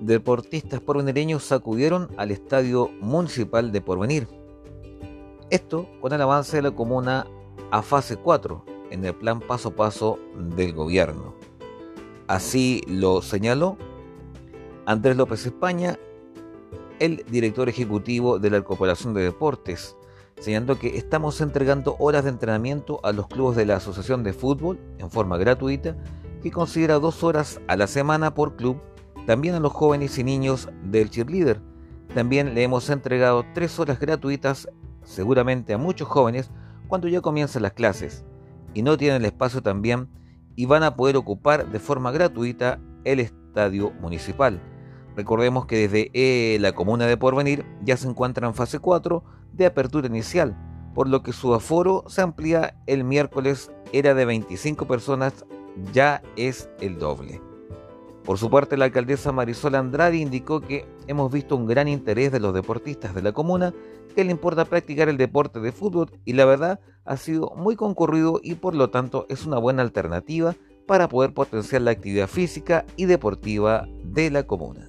deportistas porvenireños acudieron al estadio municipal de Porvenir. Esto con el avance de la comuna a fase 4 en el plan paso a paso del gobierno. Así lo señaló Andrés López España, el director ejecutivo de la Corporación de Deportes, señalando que estamos entregando horas de entrenamiento a los clubes de la Asociación de Fútbol en forma gratuita, que considera dos horas a la semana por club, también a los jóvenes y niños del cheerleader. También le hemos entregado tres horas gratuitas, seguramente a muchos jóvenes, cuando ya comienzan las clases, y no tienen el espacio también y van a poder ocupar de forma gratuita el estadio municipal. Recordemos que desde eh, la comuna de Porvenir ya se encuentra en fase 4 de apertura inicial, por lo que su aforo se amplía el miércoles, era de 25 personas, ya es el doble. Por su parte, la alcaldesa Marisol Andrade indicó que hemos visto un gran interés de los deportistas de la comuna que le importa practicar el deporte de fútbol y la verdad ha sido muy concurrido y por lo tanto es una buena alternativa para poder potenciar la actividad física y deportiva de la comuna.